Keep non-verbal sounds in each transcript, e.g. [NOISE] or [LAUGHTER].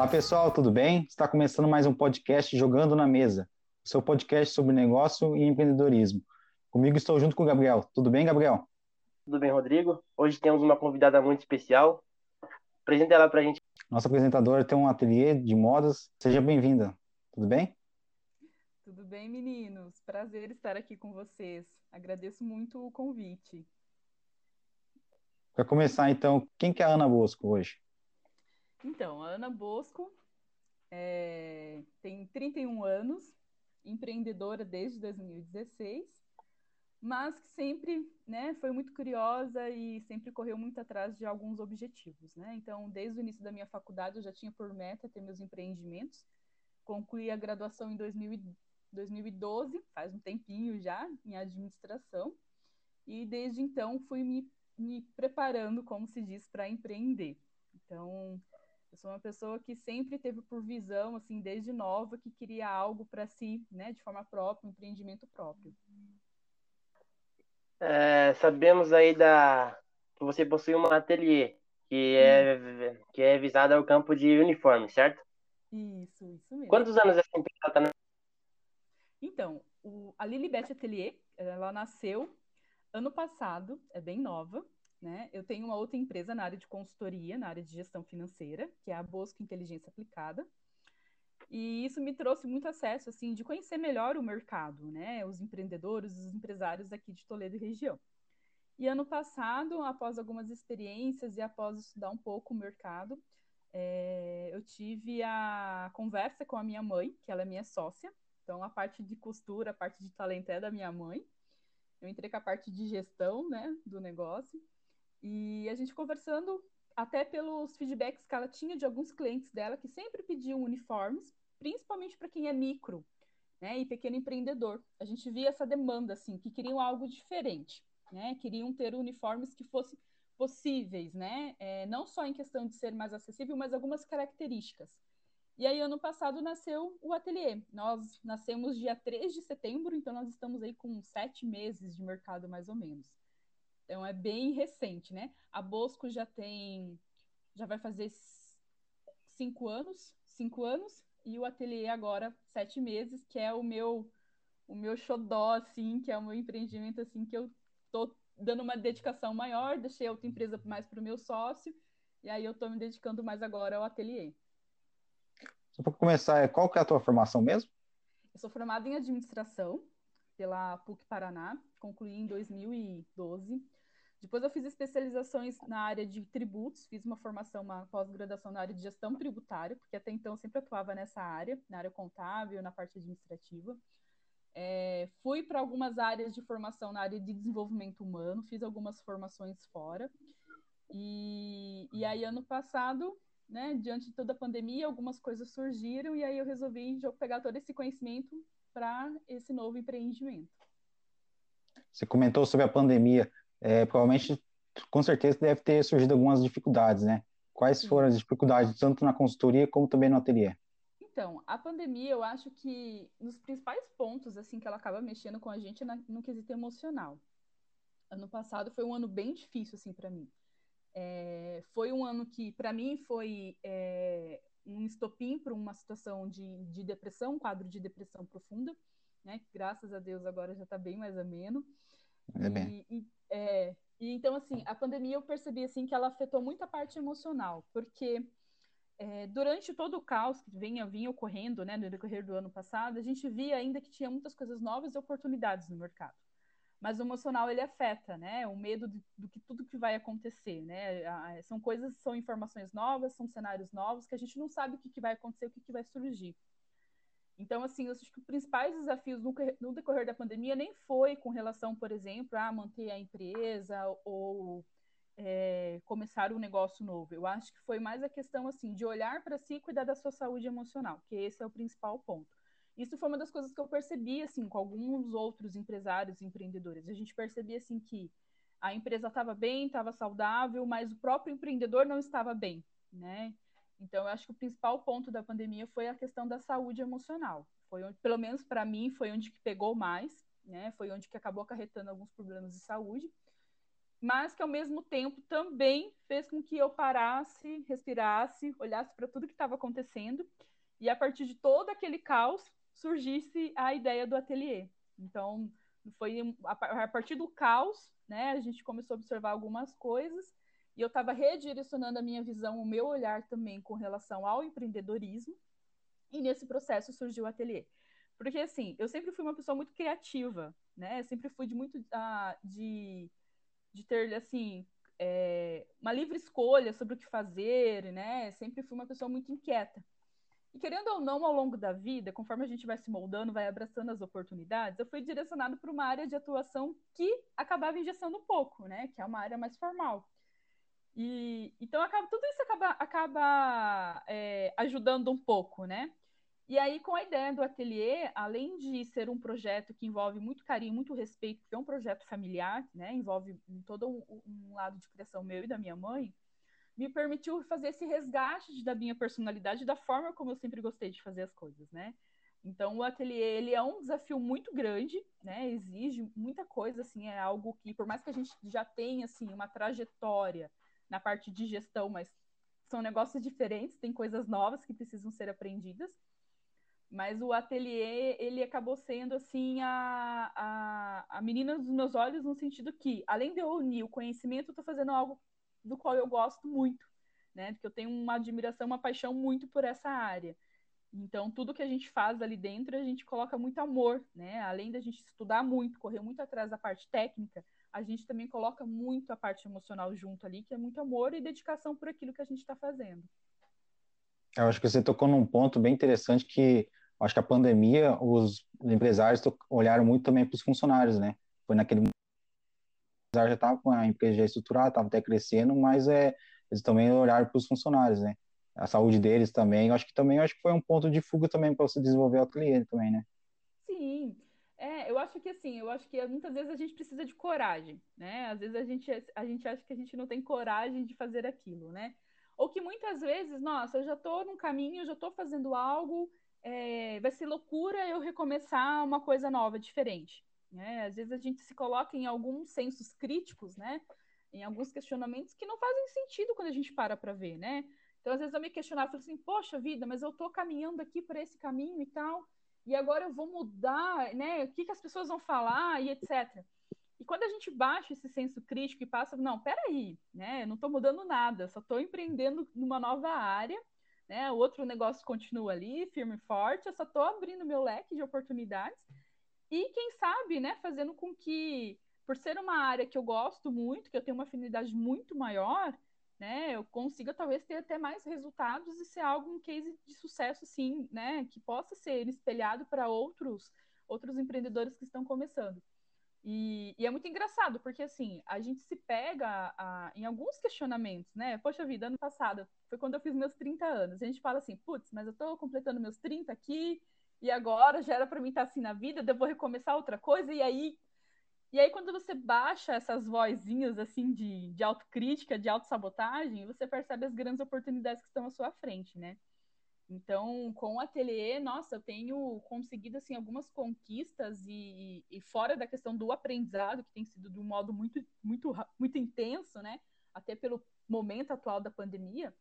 Olá pessoal, tudo bem? Está começando mais um podcast Jogando na Mesa, o seu podcast sobre negócio e empreendedorismo. Comigo estou junto com o Gabriel. Tudo bem, Gabriel? Tudo bem, Rodrigo? Hoje temos uma convidada muito especial. Apresenta ela para a gente. Nossa apresentadora tem um ateliê de modas. Seja bem-vinda. Tudo bem? Tudo bem, meninos? Prazer estar aqui com vocês. Agradeço muito o convite. Para começar, então, quem que é a Ana Bosco hoje? Então, a Ana Bosco é, tem 31 anos, empreendedora desde 2016, mas que sempre né, foi muito curiosa e sempre correu muito atrás de alguns objetivos. Né? Então, desde o início da minha faculdade, eu já tinha por meta ter meus empreendimentos. Concluí a graduação em 2000, 2012, faz um tempinho já, em administração, e desde então fui me, me preparando, como se diz, para empreender. Então, eu sou uma pessoa que sempre teve por visão, assim, desde nova, que queria algo para si, né, de forma própria, um empreendimento próprio. É, sabemos aí da que você possui um ateliê que é que é visado ao campo de uniforme, certo? Isso, isso mesmo. Quantos anos essa empresa está na então, o, a Lilibet Atelier, ela nasceu ano passado, é bem nova, né? Eu tenho uma outra empresa na área de consultoria, na área de gestão financeira, que é a Bosco Inteligência Aplicada. E isso me trouxe muito acesso, assim, de conhecer melhor o mercado, né? Os empreendedores, os empresários aqui de Toledo e região. E ano passado, após algumas experiências e após estudar um pouco o mercado, é, eu tive a conversa com a minha mãe, que ela é minha sócia, então, a parte de costura, a parte de talento é da minha mãe. Eu entrei com a parte de gestão, né, do negócio. E a gente conversando, até pelos feedbacks que ela tinha de alguns clientes dela, que sempre pediam uniformes, principalmente para quem é micro, né, e pequeno empreendedor. A gente via essa demanda, assim, que queriam algo diferente, né, queriam ter uniformes que fossem possíveis, né, é, não só em questão de ser mais acessível, mas algumas características. E aí, ano passado, nasceu o ateliê. Nós nascemos dia 3 de setembro, então nós estamos aí com sete meses de mercado, mais ou menos. Então, é bem recente, né? A Bosco já tem, já vai fazer cinco anos, cinco anos, e o ateliê agora, sete meses, que é o meu, o meu xodó, assim, que é o meu empreendimento, assim, que eu tô dando uma dedicação maior, deixei a outra empresa mais para o meu sócio, e aí eu estou me dedicando mais agora ao ateliê. Só para começar, qual que é a tua formação mesmo? Eu sou formada em administração pela PUC Paraná, concluí em 2012. Depois eu fiz especializações na área de tributos, fiz uma formação, uma pós-graduação na área de gestão tributária, porque até então eu sempre atuava nessa área, na área contábil, na parte administrativa. É, fui para algumas áreas de formação na área de desenvolvimento humano, fiz algumas formações fora. E, e aí, ano passado, né, diante de toda a pandemia, algumas coisas surgiram e aí eu resolvi pegar todo esse conhecimento para esse novo empreendimento. Você comentou sobre a pandemia, é, provavelmente, com certeza, deve ter surgido algumas dificuldades, né? Quais foram as dificuldades, tanto na consultoria como também no ateliê? Então, a pandemia, eu acho que nos principais pontos, assim, que ela acaba mexendo com a gente é no quesito emocional. Ano passado foi um ano bem difícil, assim, para mim. É, foi um ano que, para mim, foi é, um estopim para uma situação de, de depressão, um quadro de depressão profunda, né? Graças a Deus agora já está bem mais ameno. É bem. E, e, é, e, então, assim, a pandemia eu percebi assim que ela afetou muito a parte emocional, porque é, durante todo o caos que vinha, vinha ocorrendo, né, no decorrer do ano passado, a gente via ainda que tinha muitas coisas novas e oportunidades no mercado mas o emocional ele afeta, né? O medo do, do que tudo que vai acontecer, né? São coisas, são informações novas, são cenários novos que a gente não sabe o que, que vai acontecer, o que, que vai surgir. Então, assim, eu acho que os principais desafios no, decorrer da pandemia nem foi com relação, por exemplo, a manter a empresa ou é, começar um negócio novo. Eu acho que foi mais a questão, assim, de olhar para si e cuidar da sua saúde emocional, que esse é o principal ponto. Isso foi uma das coisas que eu percebi, assim, com alguns outros empresários e empreendedores. A gente percebia, assim, que a empresa estava bem, estava saudável, mas o próprio empreendedor não estava bem, né? Então, eu acho que o principal ponto da pandemia foi a questão da saúde emocional. Foi onde, pelo menos para mim, foi onde que pegou mais, né? Foi onde que acabou acarretando alguns problemas de saúde. mas que ao mesmo tempo também fez com que eu parasse, respirasse, olhasse para tudo que estava acontecendo e a partir de todo aquele caos surgisse a ideia do ateliê. Então, foi a partir do caos, né, a gente começou a observar algumas coisas e eu estava redirecionando a minha visão, o meu olhar também com relação ao empreendedorismo. E nesse processo surgiu o ateliê. Porque, assim, eu sempre fui uma pessoa muito criativa, né? Eu sempre fui de muito uh, de, de ter, assim, é, uma livre escolha sobre o que fazer, né? Sempre fui uma pessoa muito inquieta. E querendo ou não, ao longo da vida, conforme a gente vai se moldando, vai abraçando as oportunidades, eu fui direcionado para uma área de atuação que acabava engessando um pouco, né? Que é uma área mais formal. E então acaba, tudo isso acaba, acaba é, ajudando um pouco, né? E aí, com a ideia do ateliê, além de ser um projeto que envolve muito carinho, muito respeito, porque é um projeto familiar, né? Envolve todo um, um lado de criação meu e da minha mãe, me permitiu fazer esse resgate da minha personalidade, da forma como eu sempre gostei de fazer as coisas, né? Então, o ateliê, ele é um desafio muito grande, né? Exige muita coisa, assim, é algo que, por mais que a gente já tenha, assim, uma trajetória na parte de gestão, mas são negócios diferentes, tem coisas novas que precisam ser aprendidas. Mas o ateliê, ele acabou sendo, assim, a, a, a menina dos meus olhos, no sentido que, além de eu unir o conhecimento, eu estou fazendo algo do qual eu gosto muito, né? Porque eu tenho uma admiração, uma paixão muito por essa área. Então, tudo que a gente faz ali dentro, a gente coloca muito amor, né? Além da gente estudar muito, correr muito atrás da parte técnica, a gente também coloca muito a parte emocional junto ali, que é muito amor e dedicação por aquilo que a gente está fazendo. Eu acho que você tocou num ponto bem interessante que acho que a pandemia, os empresários olharam muito também para os funcionários, né? Foi naquele momento já estava com a empresa já estruturada, estava até crescendo, mas é, eles também olharam para os funcionários, né? A saúde deles também, eu acho que também acho que foi um ponto de fuga também para você desenvolver o cliente também, né? Sim, é, eu acho que assim, eu acho que muitas vezes a gente precisa de coragem, né? Às vezes a gente, a gente acha que a gente não tem coragem de fazer aquilo, né? Ou que muitas vezes, nossa, eu já estou num caminho, eu já estou fazendo algo, é, vai ser loucura eu recomeçar uma coisa nova, diferente. Né? Às vezes a gente se coloca em alguns sensos críticos, né? Em alguns questionamentos que não fazem sentido quando a gente para para ver, né? Então, às vezes eu me questionava, falei assim, poxa vida, mas eu estou caminhando aqui por esse caminho e tal, e agora eu vou mudar, né? O que, que as pessoas vão falar e etc. E quando a gente baixa esse senso crítico e passa, não, peraí, né? Eu não estou mudando nada, só estou empreendendo numa nova área, né? O outro negócio continua ali, firme e forte, eu só estou abrindo meu leque de oportunidades e quem sabe, né, fazendo com que, por ser uma área que eu gosto muito, que eu tenho uma afinidade muito maior, né, eu consiga talvez ter até mais resultados e ser algo um case de sucesso, sim, né, que possa ser espelhado para outros outros empreendedores que estão começando. E, e, é muito engraçado, porque assim, a gente se pega a, em alguns questionamentos, né? Poxa vida, ano passado foi quando eu fiz meus 30 anos. A gente fala assim, putz, mas eu estou completando meus 30 aqui, e agora já era para mim estar assim na vida, eu vou recomeçar outra coisa, e aí e aí, quando você baixa essas vozinhas assim de, de autocrítica, de autossabotagem, você percebe as grandes oportunidades que estão à sua frente, né? Então, com o ateliê, nossa, eu tenho conseguido assim algumas conquistas e, e fora da questão do aprendizado, que tem sido de um modo muito, muito, muito intenso, né? Até pelo momento atual da pandemia,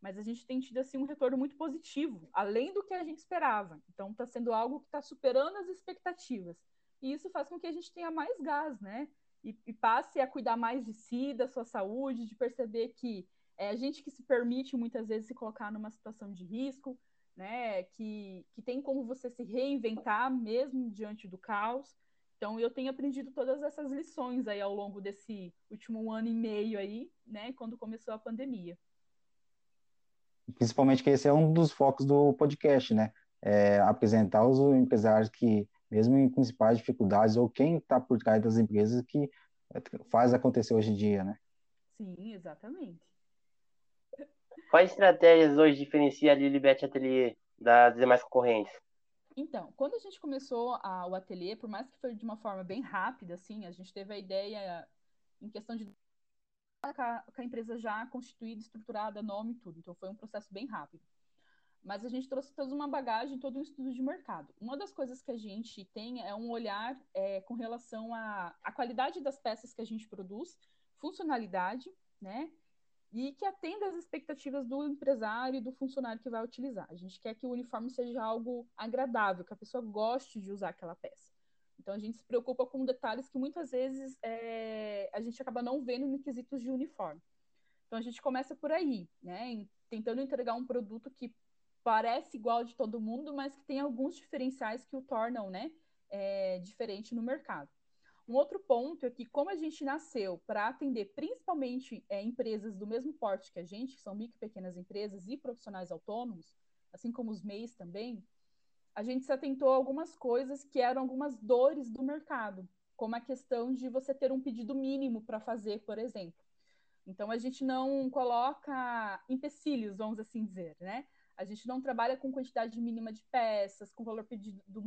mas a gente tem tido assim um retorno muito positivo, além do que a gente esperava. Então, está sendo algo que está superando as expectativas. E isso faz com que a gente tenha mais gás, né? E, e passe a cuidar mais de si, da sua saúde, de perceber que é a gente que se permite muitas vezes se colocar numa situação de risco, né? Que, que tem como você se reinventar mesmo diante do caos. Então, eu tenho aprendido todas essas lições aí ao longo desse último ano e meio aí, né? Quando começou a pandemia. Principalmente que esse é um dos focos do podcast, né? É apresentar os empresários que mesmo em principais dificuldades, ou quem está por trás das empresas que faz acontecer hoje em dia, né? Sim, exatamente. Quais estratégias hoje diferenciam a Lilibet Atelier das demais concorrentes? Então, quando a gente começou a, o ateliê, por mais que foi de uma forma bem rápida, assim, a gente teve a ideia em questão de com a, com a empresa já constituída, estruturada, nome e tudo. Então, foi um processo bem rápido mas a gente trouxe toda uma bagagem, todo um estudo de mercado. Uma das coisas que a gente tem é um olhar é, com relação à, qualidade das peças que a gente produz, funcionalidade, né? E que atenda às expectativas do empresário e do funcionário que vai utilizar. A gente quer que o uniforme seja algo agradável, que a pessoa goste de usar aquela peça. Então a gente se preocupa com detalhes que muitas vezes é, a gente acaba não vendo em quesitos de uniforme. Então a gente começa por aí, né? Tentando entregar um produto que parece igual de todo mundo, mas que tem alguns diferenciais que o tornam, né, é, diferente no mercado. Um outro ponto é que, como a gente nasceu para atender principalmente é, empresas do mesmo porte que a gente, que são micro e pequenas empresas e profissionais autônomos, assim como os MEIs também, a gente se atentou a algumas coisas que eram algumas dores do mercado, como a questão de você ter um pedido mínimo para fazer, por exemplo. Então, a gente não coloca empecilhos, vamos assim dizer, né? A gente não trabalha com quantidade mínima de peças, com valor pedido do,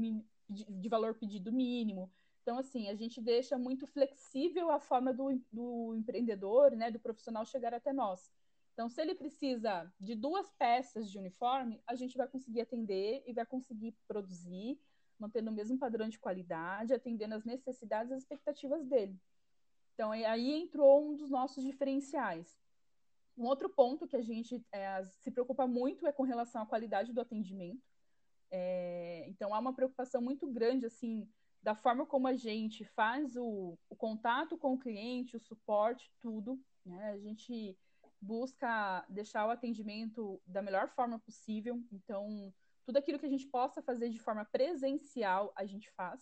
de valor pedido mínimo. Então, assim, a gente deixa muito flexível a forma do, do empreendedor, né, do profissional chegar até nós. Então, se ele precisa de duas peças de uniforme, a gente vai conseguir atender e vai conseguir produzir, mantendo o mesmo padrão de qualidade, atendendo as necessidades e as expectatives dele. Então, aí entrou um dos nossos diferenciais. Um outro ponto que a gente é, se preocupa muito é com relação à qualidade do atendimento. É, então, há uma preocupação muito grande, assim, da forma como a gente faz o, o contato com o cliente, o suporte, tudo. Né? A gente busca deixar o atendimento da melhor forma possível. Então, tudo aquilo que a gente possa fazer de forma presencial, a gente faz.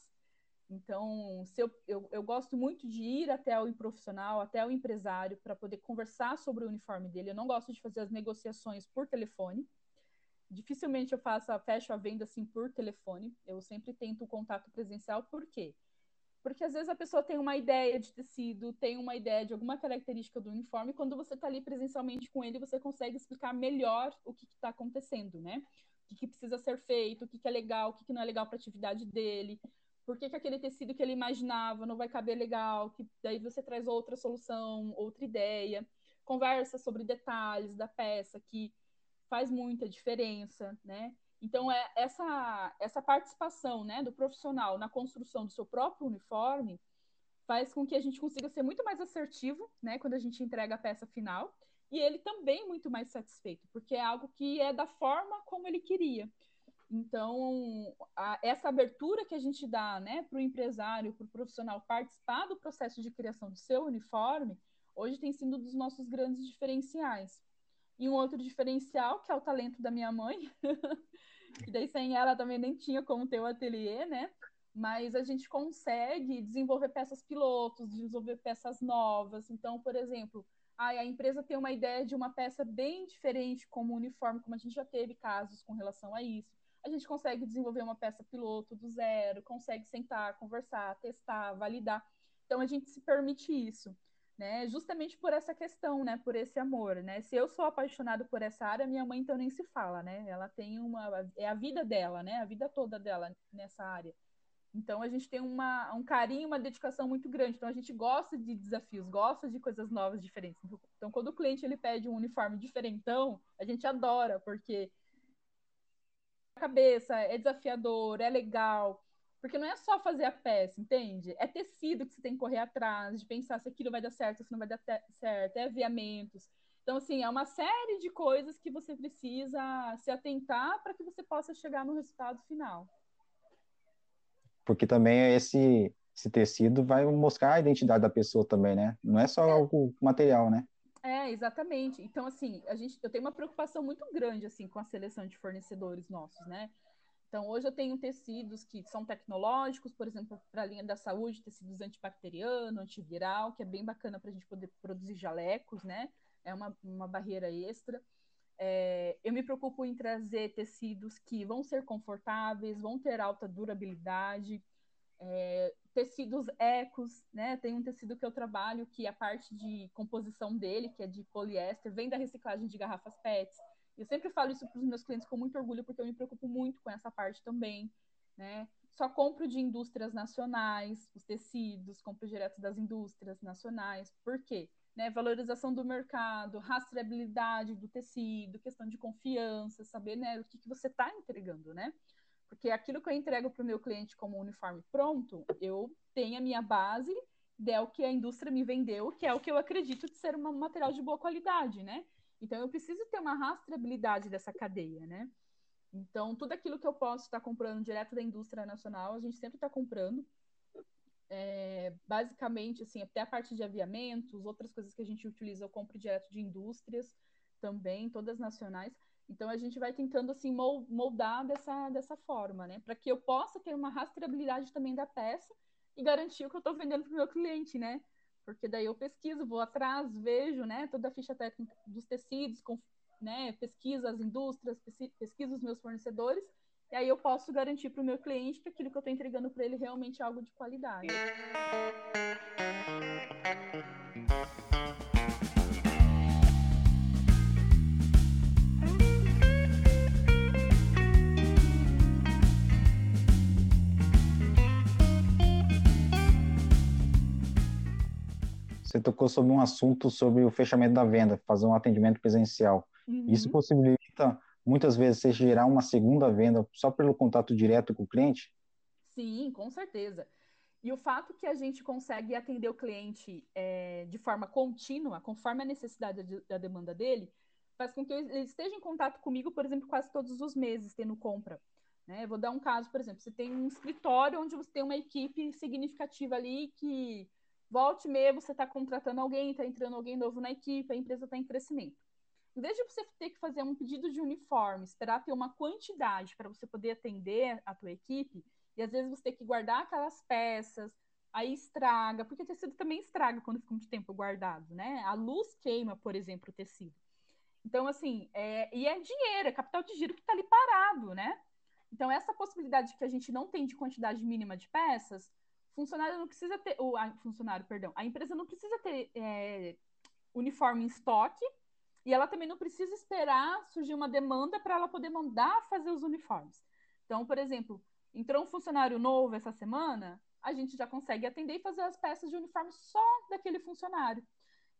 Então, se eu, eu, eu gosto muito de ir até o profissional, até o empresário, para poder conversar sobre o uniforme dele. Eu não gosto de fazer as negociações por telefone. Dificilmente eu faço, fecho a venda assim por telefone. Eu sempre tento o contato presencial, por quê? Porque às vezes a pessoa tem uma ideia de tecido, tem uma ideia de alguma característica do uniforme, quando você está ali presencialmente com ele, você consegue explicar melhor o que está acontecendo, né? O que, que, precisa ser feito, o que, que é legal, o que, que não é legal para a atividade dele, por que, que aquele tecido que ele imaginava não vai caber legal, que daí você traz outra solução, outra ideia, conversa sobre detalhes da peça que faz muita diferença, né? Então, é essa, essa participação né, do profissional na construção do seu próprio uniforme faz com que a gente consiga ser muito mais assertivo né, quando a gente entrega a peça final e ele também muito mais satisfeito, porque é algo que é da forma como ele queria. Então, a, essa abertura que a gente dá né, para o empresário, para o profissional participar do processo de criação do seu uniforme, hoje tem sido um dos nossos grandes diferenciais. E um outro diferencial, que é o talento da minha mãe, [LAUGHS] que daí sem ela também nem tinha como ter o ateliê, né? Mas a gente consegue desenvolver peças pilotos, desenvolver peças novas. Então, por exemplo, a empresa tem uma ideia de uma peça bem diferente como uniforme, como a gente já teve casos com relação a isso. A gente consegue desenvolver uma peça piloto do zero, consegue sentar, conversar, testar, validar. Então, a gente se permite isso né? Justamente por essa questão, né? Por esse amor, né? Se eu sou apaixonado por essa área, minha mãe então nem se fala, né? Ela tem uma é a vida dela, né? A vida toda dela nessa área. Então a gente tem uma, um carinho, uma dedicação muito grande. Então a gente gosta de desafios, gosta de coisas novas, diferentes. Então quando o cliente ele pede um uniforme diferentão, a gente adora porque cabeça é desafiador, é legal. Porque não é só fazer a peça, entende? É tecido que você tem que correr atrás, de pensar se aquilo vai dar certo, se não vai dar certo, é aviamentos. Então, assim, é uma série de coisas que você precisa se atentar para que você possa chegar no resultado final. Porque também esse, esse tecido vai mostrar a identidade da pessoa também, né? Não é só é. algo material, né? É, exatamente. Então, assim, a gente, eu tenho uma preocupação muito grande, assim, com a seleção de fornecedores nossos, né? Então, hoje eu tenho tecidos que são tecnológicos, por exemplo, para a linha da saúde, tecidos antibacteriano, antiviral, que é bem bacana para a gente poder produzir jalecos, né? É uma, uma barreira extra. É, eu me preocupo em trazer tecidos que vão ser confortáveis, vão ter alta durabilidade, é, tecidos ecos, né? Tem um tecido que eu trabalho que a parte de composição dele, que é de poliéster, vem da reciclagem de garrafas PETs. Eu sempre falo isso para os meus clientes com muito orgulho, porque eu me preocupo muito com essa parte também, né? Só compro de indústrias nacionais, os tecidos, compro direto das indústrias nacionais. Por quê? Né, valorização do mercado, rastreabilidade do tecido, questão de confiança, saber né, o que, que você está entregando, né? Porque aquilo que eu entrego para o meu cliente como uniforme pronto, eu tenho a minha base der o que a indústria me vendeu, que é o que eu acredito de ser um material de boa qualidade, né? Então, eu preciso ter uma rastreabilidade dessa cadeia, né? Então, tudo aquilo que eu posso estar comprando direto da indústria nacional, a gente sempre está comprando. É, basicamente, assim, até a parte de aviamentos, outras coisas que a gente utiliza, eu compro direto de indústrias também, todas nacionais. Então, a gente vai tentando, assim, moldar dessa, dessa forma, né? Para que eu possa ter uma rastreabilidade também da peça e garantir o que eu estou vendendo para o meu cliente, né? Porque daí eu pesquiso, vou atrás, vejo, né, toda a ficha técnica dos tecidos, com, né, pesquiso as indústrias, pesquiso os meus fornecedores, e aí eu posso garantir para o meu cliente que aquilo que eu estou entregando para ele realmente é algo de qualidade. Você tocou sobre um assunto sobre o fechamento da venda, fazer um atendimento presencial. Uhum. Isso possibilita muitas vezes você gerar uma segunda venda só pelo contato direto com o cliente? Sim, com certeza. E o fato que a gente consegue atender o cliente é, de forma contínua, conforme a necessidade da demanda dele, faz com que ele esteja em contato comigo, por exemplo, quase todos os meses, tendo compra. Né? Vou dar um caso, por exemplo, você tem um escritório onde você tem uma equipe significativa ali que Volte meia, você está contratando alguém, está entrando alguém novo na equipe, a empresa está em crescimento. Em vez de você ter que fazer um pedido de uniforme, esperar ter uma quantidade para você poder atender a tua equipe, e às vezes você ter que guardar aquelas peças, aí estraga, porque o tecido também estraga quando fica muito tempo guardado, né? A luz queima, por exemplo, o tecido. Então, assim, é, e é dinheiro, é capital de giro que está ali parado, né? Então, essa possibilidade que a gente não tem de quantidade mínima de peças, funcionário não precisa ter, o a, funcionário, perdão, a empresa não precisa ter é, uniforme em estoque e ela também não precisa esperar surgir uma demanda para ela poder mandar fazer os uniformes. Então, por exemplo, entrou um funcionário novo essa semana, a gente já consegue atender e fazer as peças de uniforme só daquele funcionário.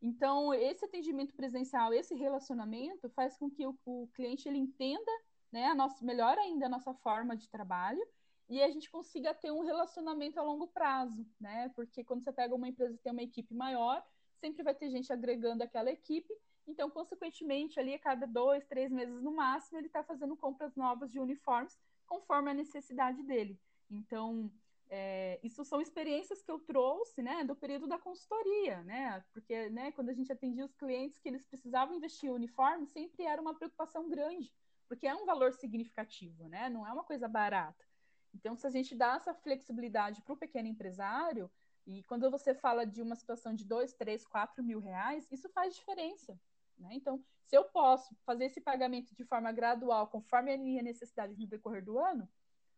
Então, esse atendimento presencial, esse relacionamento faz com que o, o cliente ele entenda, né, nossa, melhor ainda a nossa forma de trabalho e a gente consiga ter um relacionamento a longo prazo, né? Porque quando você pega uma empresa que tem uma equipe maior, sempre vai ter gente agregando aquela equipe, então, consequentemente, ali a cada dois, três meses no máximo, ele está fazendo compras novas de uniformes conforme a necessidade dele. Então, é, isso são experiências que eu trouxe, né, do período da consultoria, né, porque, né, quando a gente atendia os clientes que eles precisavam investir em uniforme, sempre era uma preocupação grande, porque é um valor significativo, né, não é uma coisa barata. Então, se a gente dá essa flexibilidade para o pequeno empresário, e quando você fala de uma situação de dois, três, quatro mil reais, isso faz diferença. Né? Então, se eu posso fazer esse pagamento de forma gradual, conforme a minha necessidade no decorrer do ano,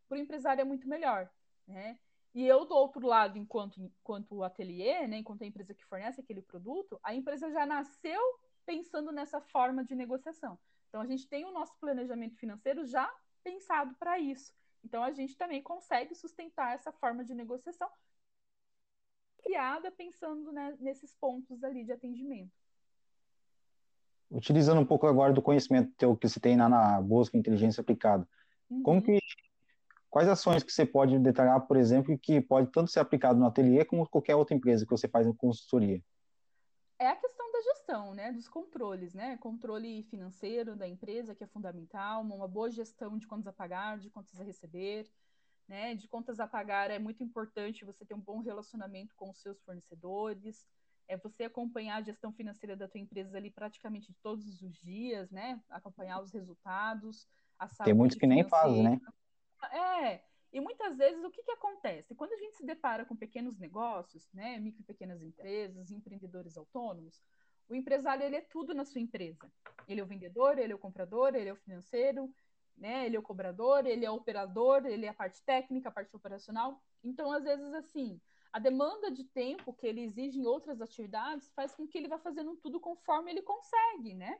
para o empresário é muito melhor. Né? E eu, do outro lado, enquanto, enquanto ateliê, né, enquanto a empresa que fornece aquele produto, a empresa já nasceu pensando nessa forma de negociação. Então, a gente tem o nosso planejamento financeiro já pensado para isso. Então, a gente também consegue sustentar essa forma de negociação criada pensando né, nesses pontos ali de atendimento. Utilizando um pouco agora do conhecimento teu que você tem na, na busca inteligência aplicada, uhum. como que quais ações que você pode detalhar, por exemplo, que pode tanto ser aplicado no ateliê como qualquer outra empresa que você faz em consultoria? É a questão da gestão, né, dos controles, né, controle financeiro da empresa que é fundamental, uma boa gestão de contas a pagar, de contas a receber, né, de contas a pagar é muito importante você ter um bom relacionamento com os seus fornecedores, é você acompanhar a gestão financeira da tua empresa ali praticamente todos os dias, né, acompanhar os resultados, a saúde Tem muitos que nem fazem, né? É, e muitas vezes o que, que acontece? Quando a gente se depara com pequenos negócios, né, micro e pequenas empresas, empreendedores autônomos, o empresário ele é tudo na sua empresa. Ele é o vendedor, ele é o comprador, ele é o financeiro, né, ele é o cobrador, ele é o operador, ele é a parte técnica, a parte operacional. Então, às vezes, assim, a demanda de tempo que ele exige em outras atividades faz com que ele vá fazendo tudo conforme ele consegue, né?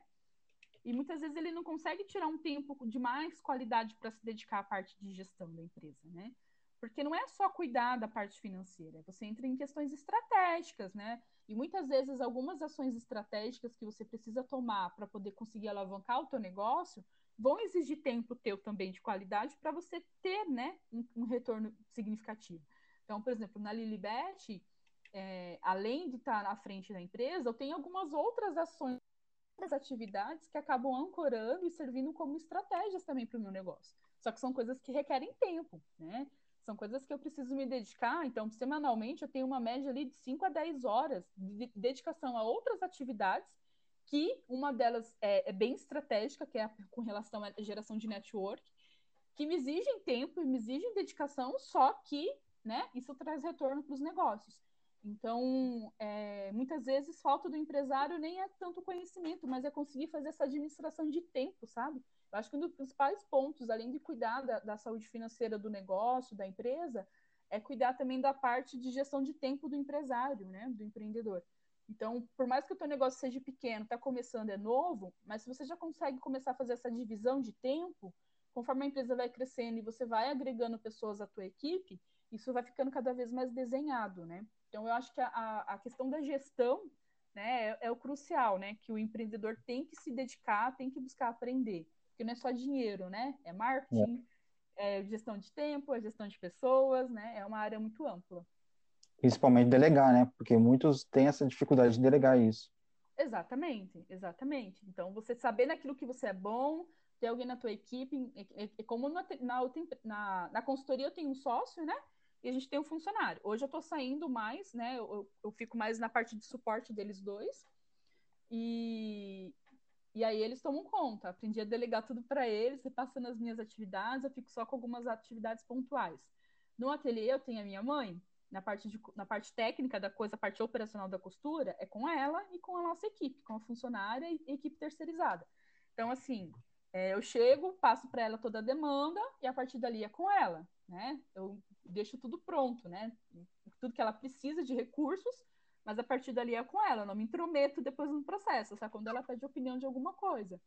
E muitas vezes ele não consegue tirar um tempo de mais qualidade para se dedicar à parte de gestão da empresa, né? Porque não é só cuidar da parte financeira, você entra em questões estratégicas, né? E muitas vezes algumas ações estratégicas que você precisa tomar para poder conseguir alavancar o teu negócio vão exigir tempo teu também de qualidade para você ter, né, um, um, retorno significativo. Então, por exemplo, na Lilibet, é, além de estar na frente da empresa, eu tenho algumas outras ações, outras atividades que acabam ancorando e servindo como estratégias também para o meu negócio. Só que são coisas que requerem tempo, né? São coisas que eu preciso me dedicar. Então, semanalmente, eu tenho uma média ali de 5 a 10 horas de dedicação a outras atividades, que uma delas é, é bem estratégica, que é a, com relação à geração de network, que me exigem tempo e me exigem dedicação, só que né, isso traz retorno para os negócios. Então, é, muitas vezes, falta do empresário nem é tanto conhecimento, mas é conseguir fazer essa administração de tempo, sabe? Eu acho que um dos principais pontos, além de cuidar da, da saúde financeira do negócio, da empresa, é cuidar também da parte de gestão de tempo do empresário, né, do empreendedor. Então, por mais que o teu negócio seja pequeno, está começando, é novo, mas se você já consegue começar a fazer essa divisão de tempo, conforme a empresa vai crescendo e você vai agregando pessoas à tua equipe, isso vai ficando cada vez mais desenhado, né? Então, eu acho que a, a questão da gestão né, é, é, o crucial, né? Que o empreendedor tem que se dedicar, tem que buscar aprender. Porque não é só dinheiro, né? É marketing, é, é gestão de tempo, é gestão de pessoas, né? É uma área muito ampla. Principalmente delegar, né? Porque muitos têm essa dificuldade de delegar isso. Exatamente, exatamente. Então, você saber naquilo que você é bom, ter alguém na tua equipe, é, é como na, na, na, na consultoria eu tenho um sócio, né? E a gente tem um funcionário. Hoje eu estou saindo mais, né? Eu, eu, fico mais na parte de suporte deles dois. E, e aí eles tomam conta. Aprendi a delegar tudo para eles, repassando as minhas atividades, eu fico só com algumas atividades pontuais. No ateliê eu tenho a minha mãe, na parte, de, na parte técnica da coisa, a parte operacional da costura, é com ela e com a nossa equipe, com a funcionária e equipe terceirizada. Então, assim, é, eu chego, passo para ela toda a demanda e a partir dali é com ela, né? Eu deixo tudo pronto, né? Tudo que ela precisa de recursos, mas a partir dali é com ela, eu não me intrometo depois no processo, só quando ela pede opinião de alguma coisa.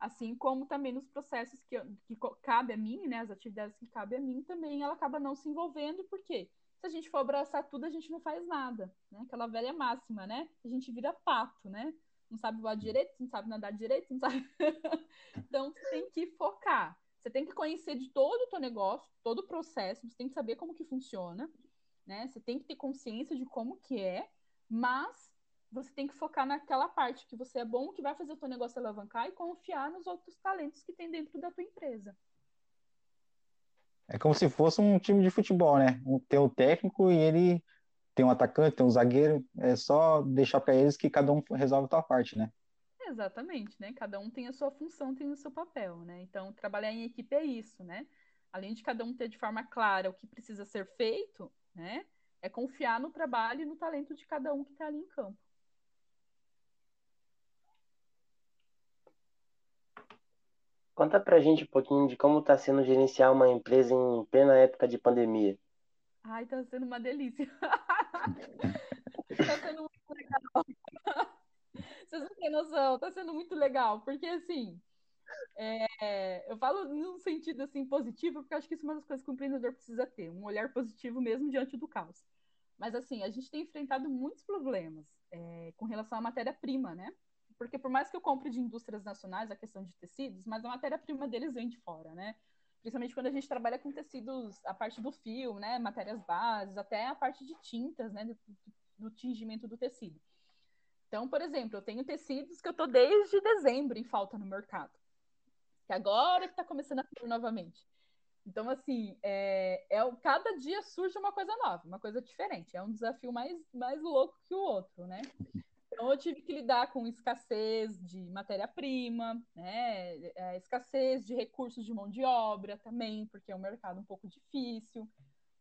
Assim como também nos processos que, que cabe a mim, né, as atividades que cabe a mim, também ela acaba não se envolvendo, porque se a gente for abraçar tudo, a gente não faz nada, né? Aquela velha máxima, né? A gente vira pato, né? Não sabe voar direito, não sabe nadar direito, não sabe. [LAUGHS] então, tem que focar. Você tem que conhecer de todo o teu negócio, todo o processo, você tem que saber como que funciona, né? Você tem que ter consciência de como que é, mas você tem que focar naquela parte que você é bom, que vai fazer o teu negócio alavancar e confiar nos outros talentos que tem dentro da tua empresa. É como se fosse um time de futebol, né? Tem o técnico e ele tem um atacante, tem um zagueiro, é só deixar para eles que cada um resolve a sua parte, né? Exatamente, né? Cada um tem a sua função, tem o seu papel, né? Então, trabalhar em equipe é isso, né? Além de cada um ter de forma clara o que precisa ser feito, né? É confiar no trabalho e no talento de cada um que está ali em campo. Conta pra gente um pouquinho de como está sendo gerenciar uma empresa em plena época de pandemia. Ai, tá sendo uma delícia. [LAUGHS] [LAUGHS] tá sendo muito legal. [LAUGHS] Vocês não têm noção, tá sendo muito legal, porque assim, é, eu falo num sentido assim positivo, porque acho que isso é uma das coisas que o empreendedor precisa ter, um olhar positivo mesmo diante do caos. Mas assim, a gente tem enfrentado muitos problemas é, com relação à matéria-prima, né? Porque por mais que eu compre de indústrias nacionais a questão de tecidos, mas a matéria-prima deles vem de fora, né? Principalmente quando a gente trabalha com tecidos, a parte do fio, né? Matérias bases, até a parte de tintas, né? Do, do tingimento do tecido. Então, por exemplo, eu tenho tecidos que eu estou desde dezembro em falta no mercado. Que agora está começando a ter novamente. Então, assim, é, é, cada dia surge uma coisa nova, uma coisa diferente. É um desafio mais, mais louco que o outro, né? Então, eu tive que lidar com escassez de matéria-prima, né? É, escassez de recursos de mão de obra também, porque é um mercado um pouco difícil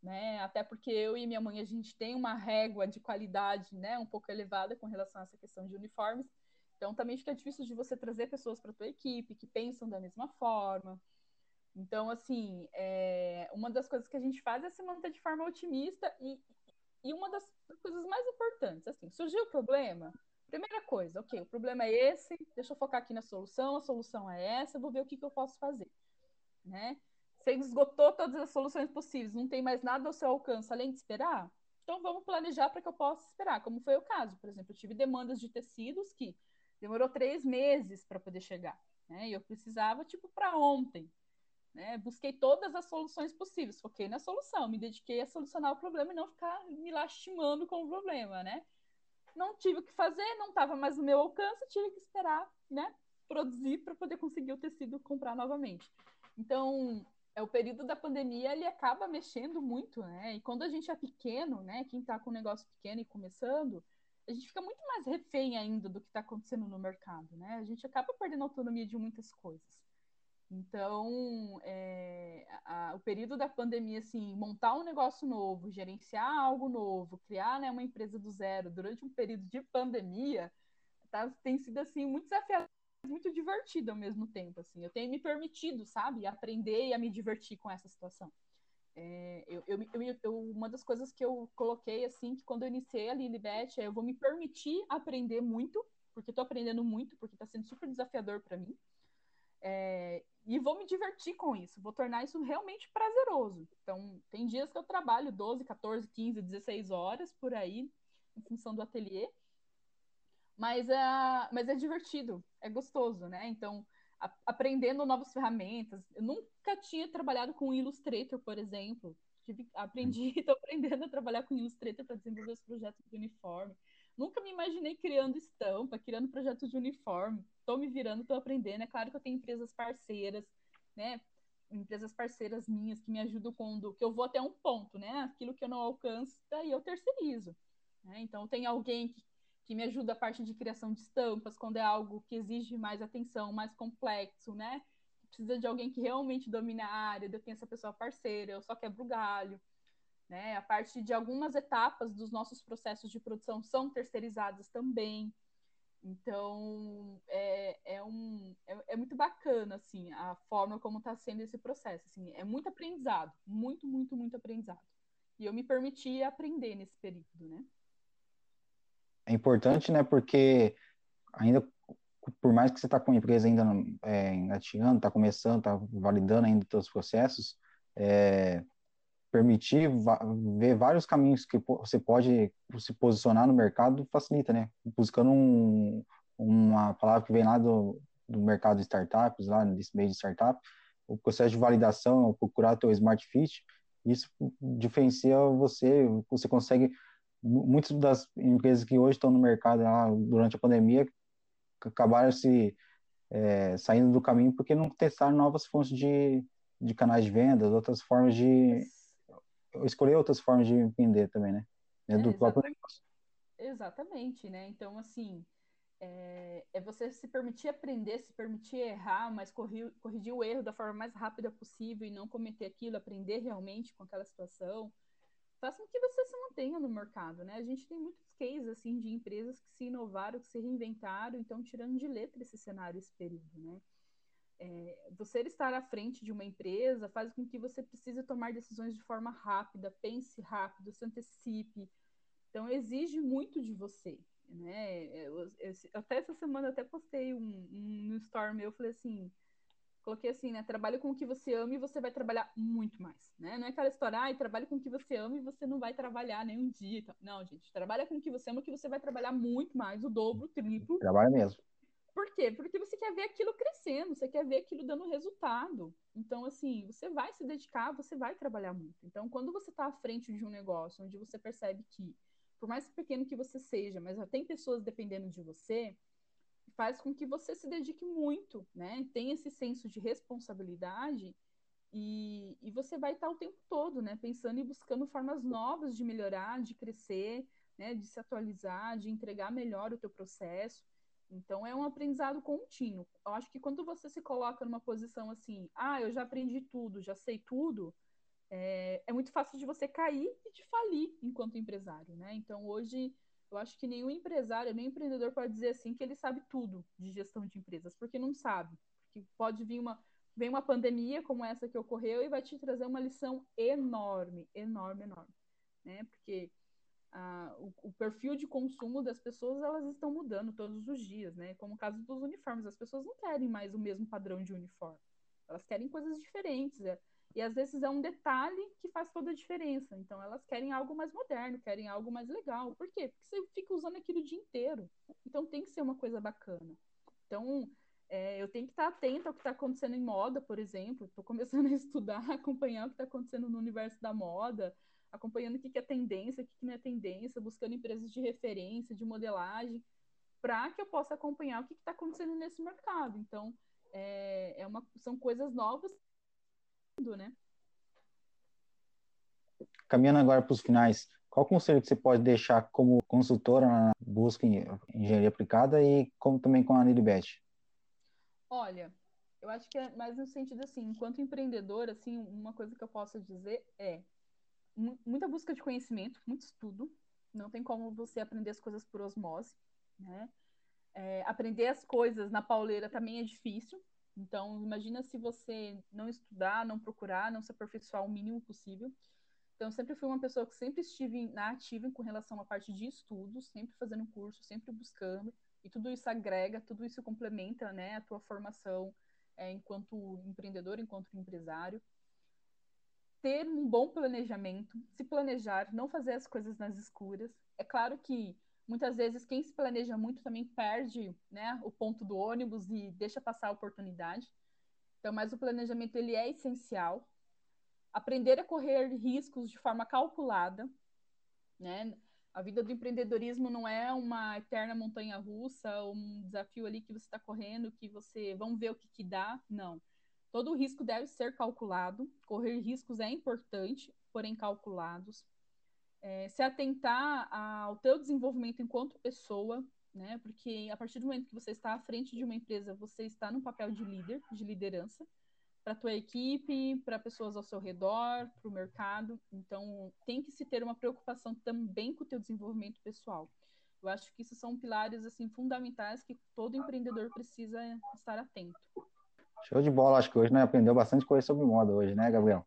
né? Até porque eu e minha mãe a gente tem uma régua de qualidade, né, um pouco elevada com relação a essa questão de uniformes. Então também fica difícil de você trazer pessoas para tua equipe que pensam da mesma forma. Então assim, é, uma das coisas que a gente faz é se manter de forma otimista e, e uma das coisas mais importantes, assim, surgiu o problema, primeira coisa, ok, o problema é esse, deixa eu focar aqui na solução, a solução é essa, vou ver o que, que eu posso fazer, né? Você esgotou todas as soluções possíveis, não tem mais nada ao seu alcance além de esperar? Então vamos planejar para que eu possa esperar, como foi o caso. Por exemplo, eu tive demandas de tecidos que demorou três meses para poder chegar, né? E eu precisava, tipo, para ontem. Né? Busquei todas as soluções possíveis, foquei na solução, me dediquei a solucionar o problema e não ficar me lastimando com o problema, né? Não tive o que fazer, não estava mais no meu alcance, tive que esperar, né? Produzir para poder conseguir o tecido comprar novamente. Então, é o período da pandemia, ele acaba mexendo muito, né? E quando a gente é pequeno, né? Quem está com um negócio pequeno e começando, a gente fica muito mais refém ainda do que está acontecendo no mercado, né? A gente acaba perdendo autonomia de muitas coisas. Então, é, a, o período da pandemia, assim, montar um negócio novo, gerenciar algo novo, criar né, uma empresa do zero durante um período de pandemia, tá, tem sido, assim, muito desafiador, muito divertido ao mesmo tempo, assim. Eu tenho me permitido, sabe, aprender e a me divertir com essa situação. É, eu, eu, eu, uma das coisas que eu coloquei, assim, que quando eu iniciei a Lilibet, é eu vou me permitir aprender muito, porque estou aprendendo muito, porque está sendo super desafiador para mim. É, e vou me divertir com isso, vou tornar isso realmente prazeroso. Então, tem dias que eu trabalho 12, 14, 15, 16 horas por aí, em função do ateliê. Mas, uh, mas é divertido, é gostoso, né? Então, a, aprendendo novas ferramentas. Eu nunca tinha trabalhado com Illustrator, por exemplo. Tive, aprendi, [LAUGHS] estou aprendendo a trabalhar com Illustrator para desenvolver os projetos de uniforme. Nunca me imaginei criando estampa, criando projetos de uniforme. Estou me virando, estou aprendendo. É claro que eu tenho empresas parceiras, né? Empresas parceiras minhas que me ajudam quando que eu vou até um ponto, né? Aquilo que eu não alcanço, daí eu terceirizo. Né? Então tem alguém que, que me ajuda a parte de criação de estampas, quando é algo que exige mais atenção, mais complexo, né? Precisa de alguém que realmente domine a área, eu tenho essa pessoa parceira, eu só quebro galho. Né? A parte de algumas etapas dos nossos processos de produção são terceirizadas também. Então, é, é, um, é, é muito bacana, assim, a forma como está sendo esse processo. Assim, é muito aprendizado, muito, muito, muito aprendizado. E eu me permiti aprender nesse período, né? É importante, né? Porque ainda, por mais que você está com a empresa ainda é, engatinhando, está começando, está validando ainda os seus processos, é, permitir ver vários caminhos que você pode se posicionar no mercado facilita, né? Buscando um, uma palavra que vem lá do, do mercado de startups, lá desse meio de startup, o processo de validação, procurar teu smart fit, isso diferencia você, você consegue muitas das empresas que hoje estão no mercado lá, durante a pandemia acabaram se é, saindo do caminho porque não testaram novas fontes de, de canais de vendas, outras formas de escolher outras formas de empreender também, né? É do próprio negócio. Exatamente, né? Então, assim, é, é, você se permitir aprender, se permitir errar, mas corrigir, corrigir o erro da forma mais rápida possível e não cometer aquilo, aprender realmente com aquela situação, faz com que você se mantenha no mercado, né? A gente tem muitos cases, assim, de empresas que se inovaram, que se reinventaram, então tirando de letra esse cenário, esse período, né? É, você estar à frente de uma empresa faz com que você precise tomar decisões de forma rápida, pense rápido, se antecipe. Então, exige muito de você. Né? Eu, eu, até essa semana até postei um, um no store meu, falei assim, coloquei assim, né? Trabalhe com o que você ama e você vai trabalhar muito mais, né? Não é aquela história, ah, trabalhe com o que você ama e você não vai trabalhar nem um dia. Não, gente, trabalha com o que você ama que você vai trabalhar muito mais, o dobro, o triplo. Trabalha mesmo. Por quê? Porque você quer ver aquilo crescendo, você quer ver aquilo dando resultado. Então, assim, você vai se dedicar, você vai trabalhar muito. Então, quando você está à frente de um negócio onde você percebe que, por mais pequeno que você seja, mas já tem pessoas dependendo de você, faz com que você se dedique muito, né? Tem esse senso de responsabilidade e, e você vai estar o tempo todo, né? Pensando e buscando formas novas de melhorar, de crescer, né? De se atualizar, de entregar melhor o teu processo. Então é um aprendizado contínuo. Eu acho que quando você se coloca numa posição assim, ah, eu já aprendi tudo, já sei tudo, é, é muito fácil de você cair e de falir enquanto empresário, né? Então hoje eu acho que nenhum empresário, nenhum empreendedor pode dizer assim que ele sabe tudo de gestão de empresas, porque não sabe. Porque pode vir uma vem uma pandemia como essa que ocorreu e vai te trazer uma lição enorme, enorme, enorme, né? Porque o, o, perfil de consumo das pessoas elas estão mudando todos os dias, né? Como o caso dos uniformes, as pessoas não querem mais o mesmo padrão de uniforme, elas querem coisas diferentes. É, e às vezes é um detalhe que faz toda a diferença. Então elas querem algo mais moderno, querem algo mais legal. Por quê? Porque você fica usando aquilo o dia inteiro. Então tem que ser uma coisa bacana. Então É, eu tenho que estar atenta ao que está acontecendo em moda, por exemplo. Estou começando a [LAUGHS] estudar, acompanhar o que está acontecendo no universo da moda, acompanhando o que, que é tendência, o que, que não é tendência, buscando empresas de referência, de modelagem, para que eu possa acompanhar o que está acontecendo nesse mercado. Então, é, é uma, são coisas novas, né? Caminhando agora para os finais, qual conselho que você pode deixar como consultora na busca em engenharia aplicada e como também com a Nilibet? Olha, eu acho que é mais no sentido assim, enquanto empreendedor, assim, uma coisa que eu posso dizer é muita busca de conhecimento, muito estudo. Não tem como você aprender as coisas por osmose, né? É, aprender as coisas na pauleira também é difícil. Então, imagina se você não estudar, não procurar, não se aperfeiçoar o mínimo possível. Então, eu sempre fui uma pessoa que sempre estive na ativa com relação à parte de estudos, sempre fazendo curso, sempre buscando. E tudo isso agrega, tudo isso complementa né, a tua formação é, enquanto empreendedor, enquanto empresário. Ter um bom planejamento, se planejar, não fazer as coisas nas escuras. É claro que muitas vezes quem se planeja muito também perde né, o ponto do ônibus e deixa passar a oportunidade. Então, mas o planejamento ele é essencial. Aprender a correr riscos de forma calculada, né? A vida do empreendedorismo não é uma eterna montanha russa, um desafio ali que você está correndo, que você vamos ver o que, que dá. Não. Todo risco deve ser calculado. Correr riscos é importante, porém calculados. É, se atentar ao teu desenvolvimento enquanto pessoa, né? Porque a partir do momento que você está à frente de uma empresa, você está no papel de líder, de liderança para tua equipe, para pessoas ao seu redor, para o mercado. Então, tem que se ter uma preocupação também com o teu desenvolvimento pessoal. Eu acho que isso são pilares assim fundamentais que todo empreendedor precisa estar atento. Show de bola, acho que hoje né, aprendeu bastante coisa sobre moda hoje, né, Gabriel?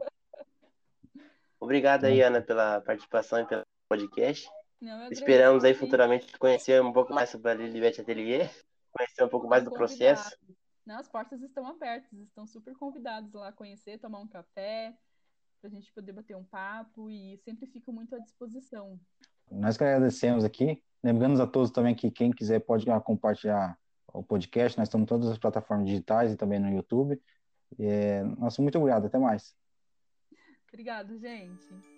Obrigado aí, Ana, pela participação e pelo podcast. Não, Esperamos aí futuramente conhecer um pouco mais sobre a Lilibet Atelier, conhecer um pouco mais do processo. Não, as portas estão abertas, estão super convidados lá a conhecer, tomar um café, para a gente poder bater um papo e sempre fico muito à disposição. Nós que agradecemos aqui, lembrando a todos também que quem quiser pode compartilhar o podcast, nós estamos em todas as plataformas digitais e também no YouTube. É, nosso muito obrigado, até mais. Obrigado, gente.